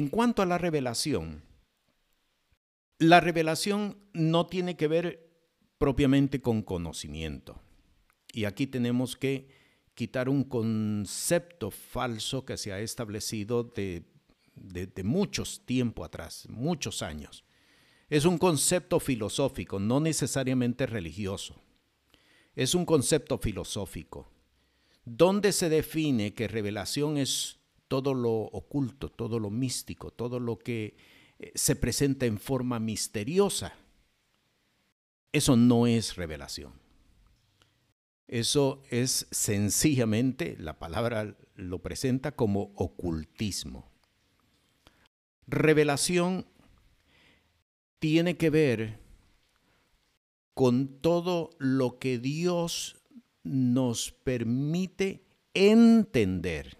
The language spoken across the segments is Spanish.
en cuanto a la revelación, la revelación no tiene que ver propiamente con conocimiento. Y aquí tenemos que quitar un concepto falso que se ha establecido de, muchos tiempo atrás, muchos años. Es un concepto filosófico, no necesariamente religioso. Es un concepto filosófico, donde se define que revelación es todo lo oculto, todo lo místico, todo lo que eh, se presenta en forma misteriosa. Eso no es revelación. Eso es sencillamente, la palabra lo presenta como ocultismo. Revelación tiene que ver con todo lo que Dios nos permite entender.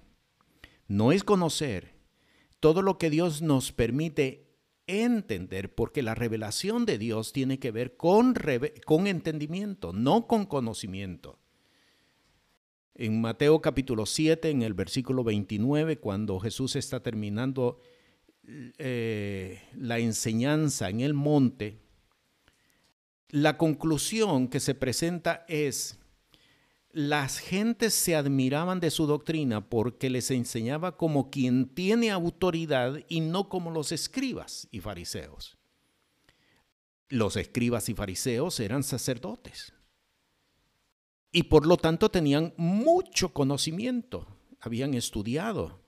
No es conocer, todo lo que Dios nos permite entender, porque la revelación de Dios tiene que ver con, entendimiento, no con conocimiento. En Mateo capítulo 7, en el versículo 29, cuando Jesús está terminando eh, la enseñanza en el monte, la conclusión que se presenta es, las gentes se admiraban de su doctrina porque les enseñaba como quien tiene autoridad y no como los escribas y fariseos. Los escribas y fariseos eran sacerdotes y por lo tanto tenían mucho conocimiento, habían estudiado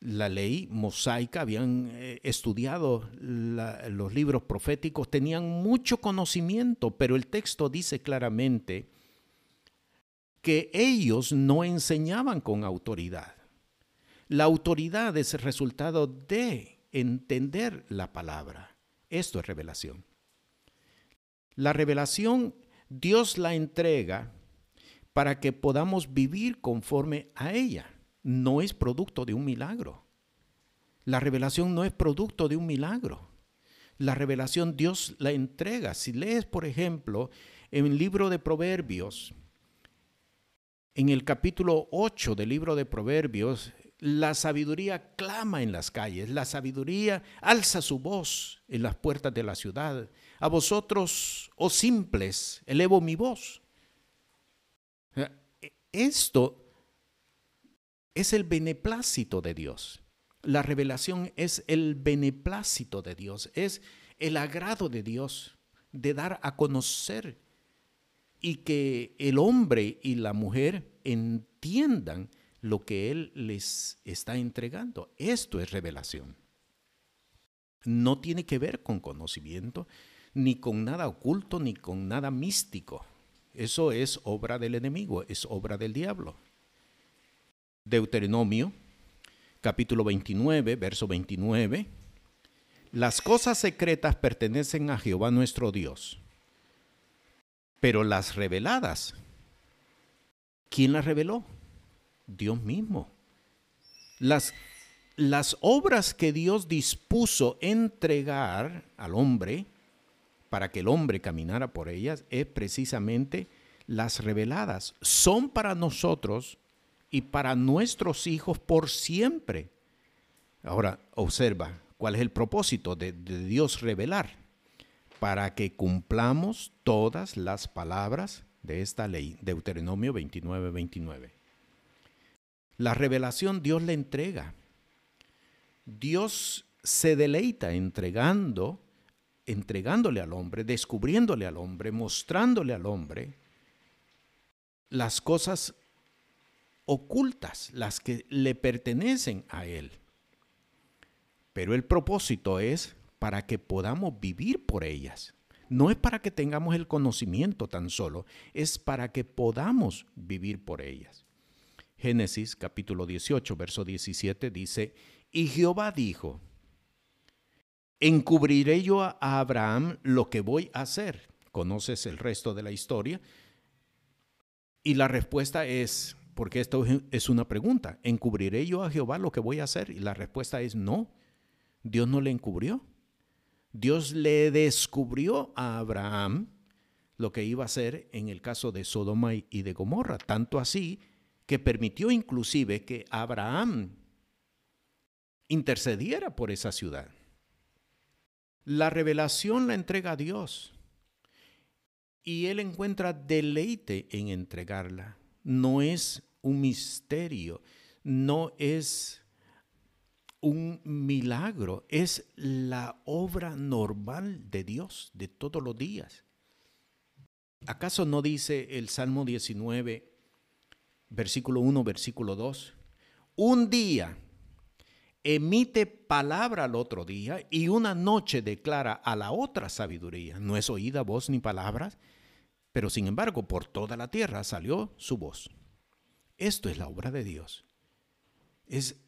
la ley mosaica, habían eh, estudiado los libros proféticos, tenían mucho conocimiento, pero el texto dice claramente que ellos no enseñaban con autoridad. La autoridad es el resultado de entender la palabra. Esto es revelación. La revelación Dios la entrega para que podamos vivir conforme a ella. No es producto de un milagro. La revelación no es producto de un milagro. La revelación Dios la entrega. Si lees, por ejemplo, en el libro de Proverbios, en el capítulo 8 del libro de Proverbios, la sabiduría clama en las calles, la sabiduría alza su voz en las puertas de la ciudad. A vosotros, oh simples, elevo mi voz. Esto es el beneplácito de Dios. La revelación es el beneplácito de Dios, es el agrado de Dios de dar a conocer y que el hombre y la mujer entiendan lo que Él les está entregando. Esto es revelación. No tiene que ver con conocimiento, ni con nada oculto, ni con nada místico. Eso es obra del enemigo, es obra del diablo. Deuteronomio, capítulo 29, verso 29. Las cosas secretas pertenecen a Jehová nuestro Dios, pero las reveladas, ¿quién las reveló? Dios mismo. Las, las obras que Dios dispuso entregar al hombre, para que el hombre caminara por ellas es precisamente las reveladas. Son para nosotros y para nuestros hijos por siempre. Ahora, observa, ¿cuál es el propósito de, de Dios revelar? Para que cumplamos todas las palabras de esta ley, Deuteronomio 29, 29. La revelación Dios le entrega. Dios se deleita entregando entregándole al hombre, descubriéndole al hombre, mostrándole al hombre las cosas ocultas, las que le pertenecen a él. Pero el propósito es para que podamos vivir por ellas. No es para que tengamos el conocimiento tan solo, es para que podamos vivir por ellas. Génesis capítulo 18, verso 17 dice, y Jehová dijo, ¿encubriré yo a Abraham lo que voy a hacer? ¿Conoces el resto de la historia? Y la respuesta es, porque esto es una pregunta, ¿encubriré yo a Jehová lo que voy a hacer? Y la respuesta es no, Dios no le encubrió. Dios le descubrió a Abraham lo que iba a hacer en el caso de Sodoma y de Gomorra, tanto así que permitió inclusive que Abraham intercediera por esa ciudad. La revelación la entrega a Dios y Él encuentra deleite en entregarla. No es un misterio, no es un milagro, es la obra normal de Dios de todos los días. ¿Acaso no dice el Salmo 19, versículo 1, versículo 2? Un día emite palabra al otro día y una noche declara a la otra sabiduría. No es oída voz ni palabras, pero sin embargo por toda la tierra salió su voz. Esto es la obra de Dios. Es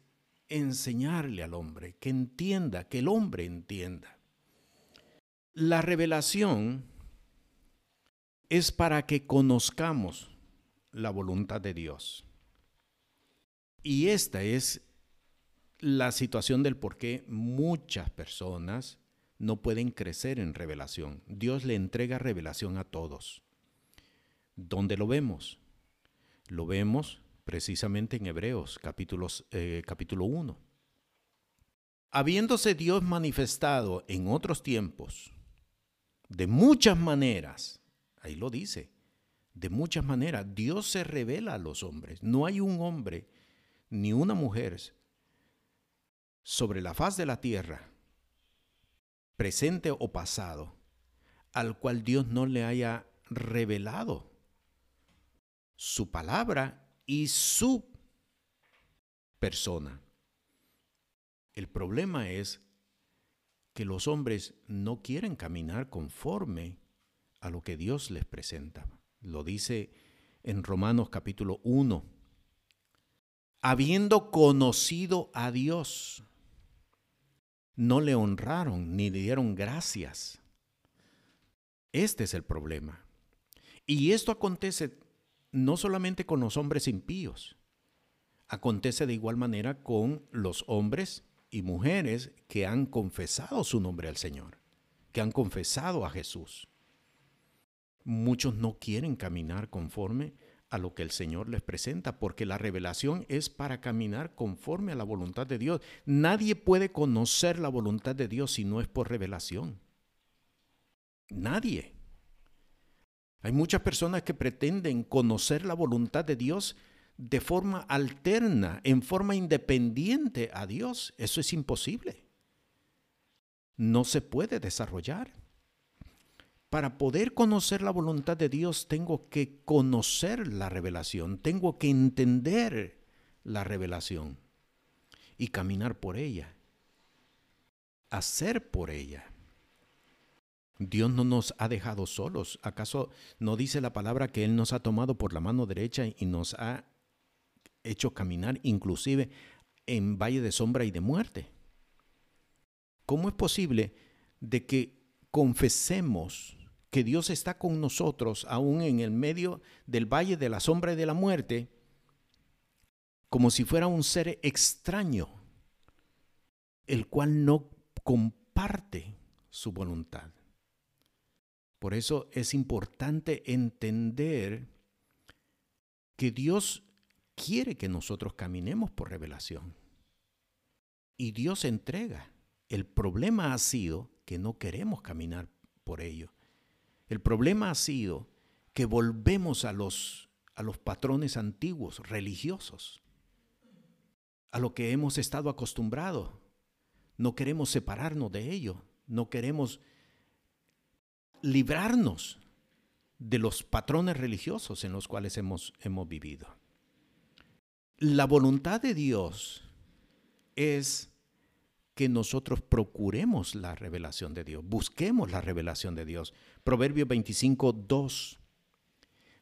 enseñarle al hombre que entienda, que el hombre entienda. La revelación es para que conozcamos la voluntad de Dios. Y esta es la situación del por qué muchas personas no pueden crecer en revelación. Dios le entrega revelación a todos. ¿Dónde lo vemos? Lo vemos precisamente en Hebreos eh, capítulo 1. Habiéndose Dios manifestado en otros tiempos, de muchas maneras, ahí lo dice, de muchas maneras, Dios se revela a los hombres. No hay un hombre ni una mujer sobre la faz de la tierra, presente o pasado, al cual Dios no le haya revelado su palabra y su persona. El problema es que los hombres no quieren caminar conforme a lo que Dios les presenta. Lo dice en Romanos capítulo 1. Habiendo conocido a Dios, no le honraron ni le dieron gracias. Este es el problema. Y esto acontece no solamente con los hombres impíos, acontece de igual manera con los hombres y mujeres que han confesado su nombre al Señor, que han confesado a Jesús. Muchos no quieren caminar conforme a lo que el Señor les presenta, porque la revelación es para caminar conforme a la voluntad de Dios. Nadie puede conocer la voluntad de Dios si no es por revelación. Nadie. Hay muchas personas que pretenden conocer la voluntad de Dios de forma alterna, en forma independiente a Dios. Eso es imposible. No se puede desarrollar para poder conocer la voluntad de Dios tengo que conocer la revelación, tengo que entender la revelación y caminar por ella, hacer por ella. Dios no nos ha dejado solos. ¿Acaso no dice la palabra que Él nos ha tomado por la mano derecha y nos ha hecho caminar inclusive en valle de sombra y de muerte? ¿Cómo es posible de que confesemos que Dios está con nosotros aún en el medio del valle de la sombra y de la muerte, como si fuera un ser extraño, el cual no comparte su voluntad. Por eso es importante entender que Dios quiere que nosotros caminemos por revelación. Y Dios entrega. El problema ha sido que no queremos caminar por ello. El problema ha sido que volvemos a los, a los patrones antiguos, religiosos, a lo que hemos estado acostumbrados. No queremos separarnos de ello, no queremos librarnos de los patrones religiosos en los cuales hemos, hemos vivido. La voluntad de Dios es que nosotros procuremos la revelación de Dios, busquemos la revelación de Dios. Proverbio 25, 2.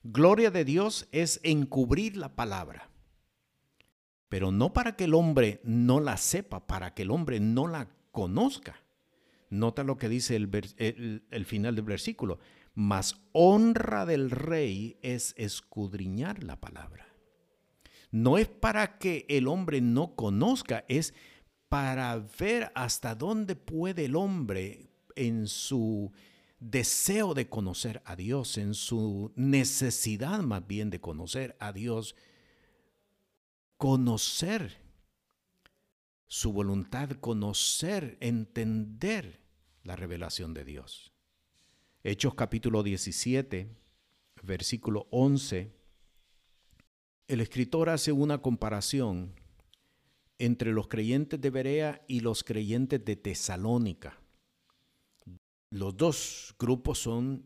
Gloria de Dios es encubrir la palabra, pero no para que el hombre no la sepa, para que el hombre no la conozca. Nota lo que dice el, el final del versículo. Mas honra del rey es escudriñar la palabra. No es para que el hombre no conozca, es para ver hasta dónde puede el hombre en su deseo de conocer a Dios, en su necesidad más bien de conocer a Dios, conocer su voluntad, conocer, entender la revelación de Dios. Hechos capítulo 17, versículo 11, el escritor hace una comparación entre los creyentes de Berea y los creyentes de Tesalónica. Los dos grupos son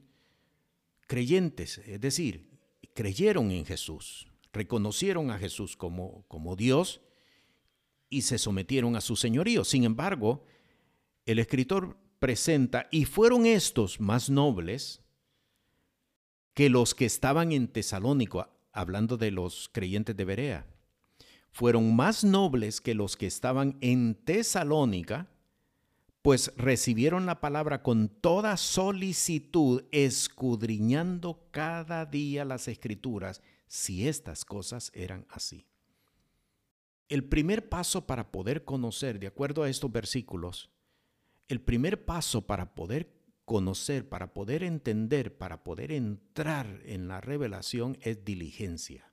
creyentes, es decir, creyeron en Jesús, reconocieron a Jesús como, como Dios y se sometieron a su señorío. Sin embargo, el escritor presenta, y fueron estos más nobles que los que estaban en Tesalónico, hablando de los creyentes de Berea, fueron más nobles que los que estaban en Tesalónica, pues recibieron la palabra con toda solicitud, escudriñando cada día las escrituras, si estas cosas eran así. El primer paso para poder conocer, de acuerdo a estos versículos, el primer paso para poder conocer, para poder entender, para poder entrar en la revelación es diligencia.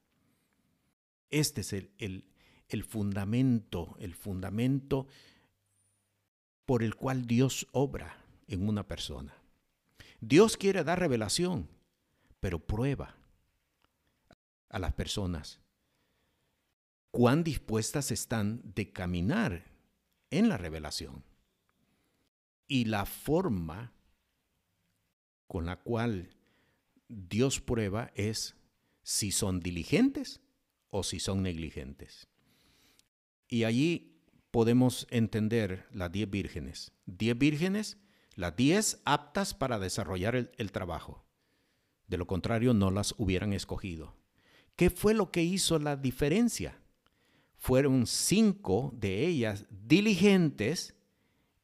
Este es el, el, el fundamento, el fundamento por el cual Dios obra en una persona. Dios quiere dar revelación, pero prueba a las personas cuán dispuestas están de caminar en la revelación. Y la forma con la cual Dios prueba es si son diligentes o si son negligentes. Y allí podemos entender las diez vírgenes. Diez vírgenes, las diez aptas para desarrollar el, el trabajo. De lo contrario, no las hubieran escogido. ¿Qué fue lo que hizo la diferencia? Fueron cinco de ellas diligentes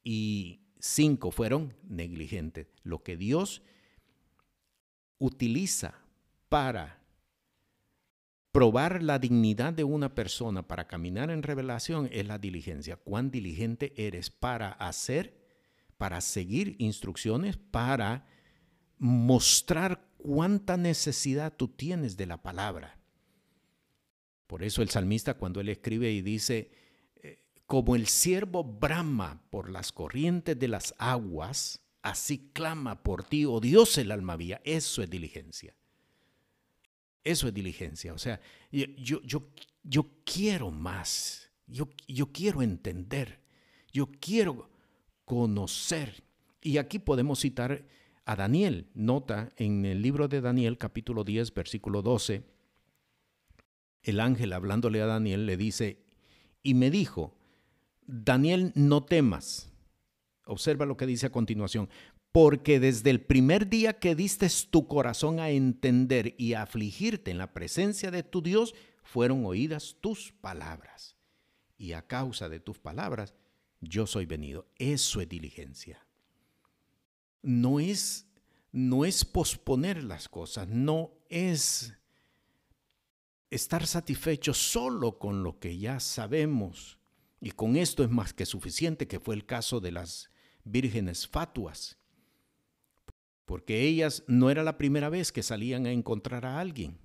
y cinco fueron negligentes. Lo que Dios utiliza para probar la dignidad de una persona, para caminar en revelación, es la diligencia. Cuán diligente eres para hacer, para seguir instrucciones, para mostrar cuánta necesidad tú tienes de la palabra. Por eso el salmista cuando él escribe y dice, como el siervo brama por las corrientes de las aguas, así clama por ti, oh Dios, el alma mía. Eso es diligencia. Eso es diligencia. O sea, yo, yo, yo quiero más. Yo, yo quiero entender. Yo quiero conocer. Y aquí podemos citar a Daniel. Nota en el libro de Daniel, capítulo 10, versículo 12. El ángel hablándole a Daniel le dice, y me dijo, Daniel, no temas. Observa lo que dice a continuación. Porque desde el primer día que diste tu corazón a entender y a afligirte en la presencia de tu Dios, fueron oídas tus palabras. Y a causa de tus palabras, yo soy venido. Eso es diligencia. No es, no es posponer las cosas, no es estar satisfecho solo con lo que ya sabemos y con esto es más que suficiente, que fue el caso de las vírgenes fatuas, porque ellas no era la primera vez que salían a encontrar a alguien.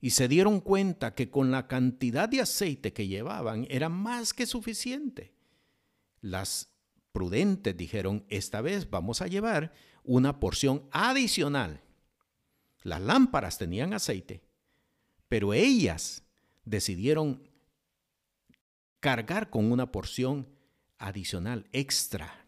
Y se dieron cuenta que con la cantidad de aceite que llevaban era más que suficiente. Las prudentes dijeron, esta vez vamos a llevar una porción adicional. Las lámparas tenían aceite, pero ellas decidieron cargar con una porción adicional, extra,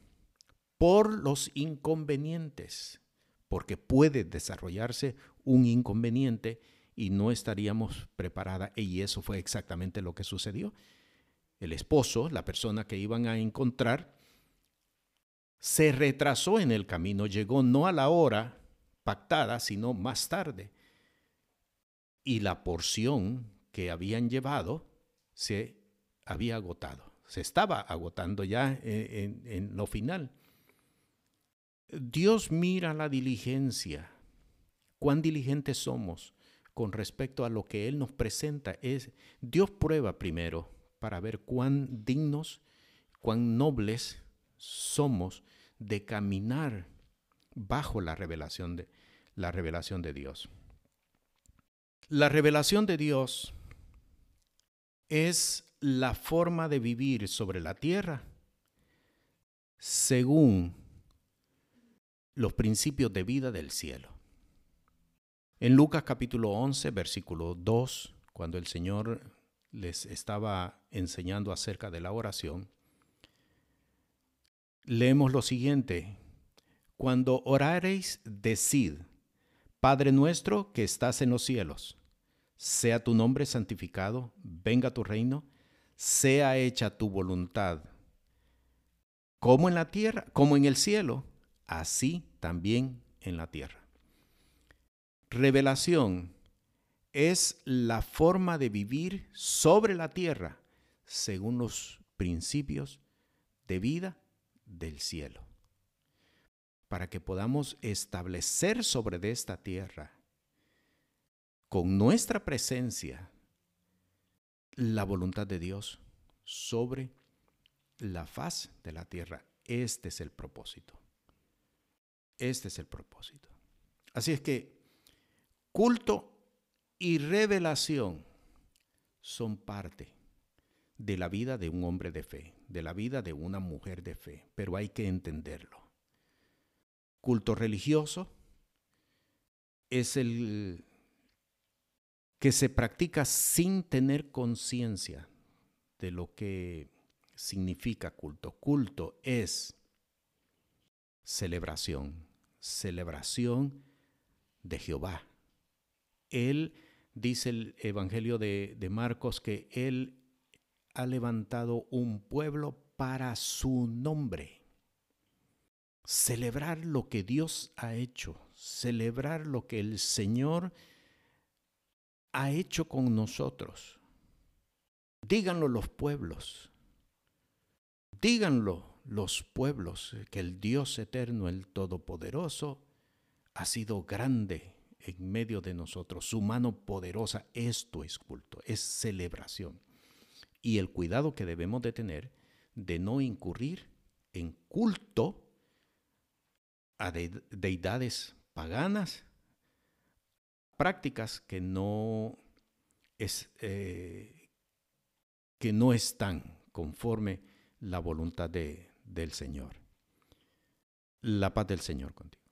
por los inconvenientes, porque puede desarrollarse un inconveniente y no estaríamos preparada. Y eso fue exactamente lo que sucedió. El esposo, la persona que iban a encontrar, se retrasó en el camino, llegó no a la hora pactada, sino más tarde. Y la porción que habían llevado se había agotado, se estaba agotando ya en, lo final. Dios mira la diligencia, cuán diligentes somos con respecto a lo que Él nos presenta. Es, Dios prueba primero para ver cuán dignos, cuán nobles somos de caminar bajo la revelación de, la revelación de Dios. La revelación de Dios es la forma de vivir sobre la tierra según los principios de vida del cielo. En Lucas capítulo 11, versículo 2, cuando el Señor les estaba enseñando acerca de la oración, leemos lo siguiente, cuando orareis, decid, Padre nuestro que estás en los cielos, sea tu nombre santificado, venga tu reino, sea hecha tu voluntad, como en la tierra, como en el cielo, así también en la tierra. Revelación es la forma de vivir sobre la tierra según los principios de vida del cielo. Para que podamos establecer sobre esta tierra, con nuestra presencia, la voluntad de Dios sobre la faz de la tierra. Este es el propósito. Este es el propósito. Así es que Culto y revelación son parte de la vida de un hombre de fe, de la vida de una mujer de fe, pero hay que entenderlo. Culto religioso es el que se practica sin tener conciencia de lo que significa culto. Culto es celebración, celebración de Jehová él, dice el Evangelio de, Marcos, que Él ha levantado un pueblo para su nombre. Celebrar lo que Dios ha hecho, celebrar lo que el Señor ha hecho con nosotros. Díganlo los pueblos, díganlo los pueblos, que el Dios eterno, el Todopoderoso, ha sido grande en medio de nosotros, su mano poderosa, esto es culto, es celebración. Y el cuidado que debemos de tener de no incurrir en culto a deidades paganas, prácticas que no, es, eh, que no están conforme la voluntad de, del Señor. La paz del Señor contigo.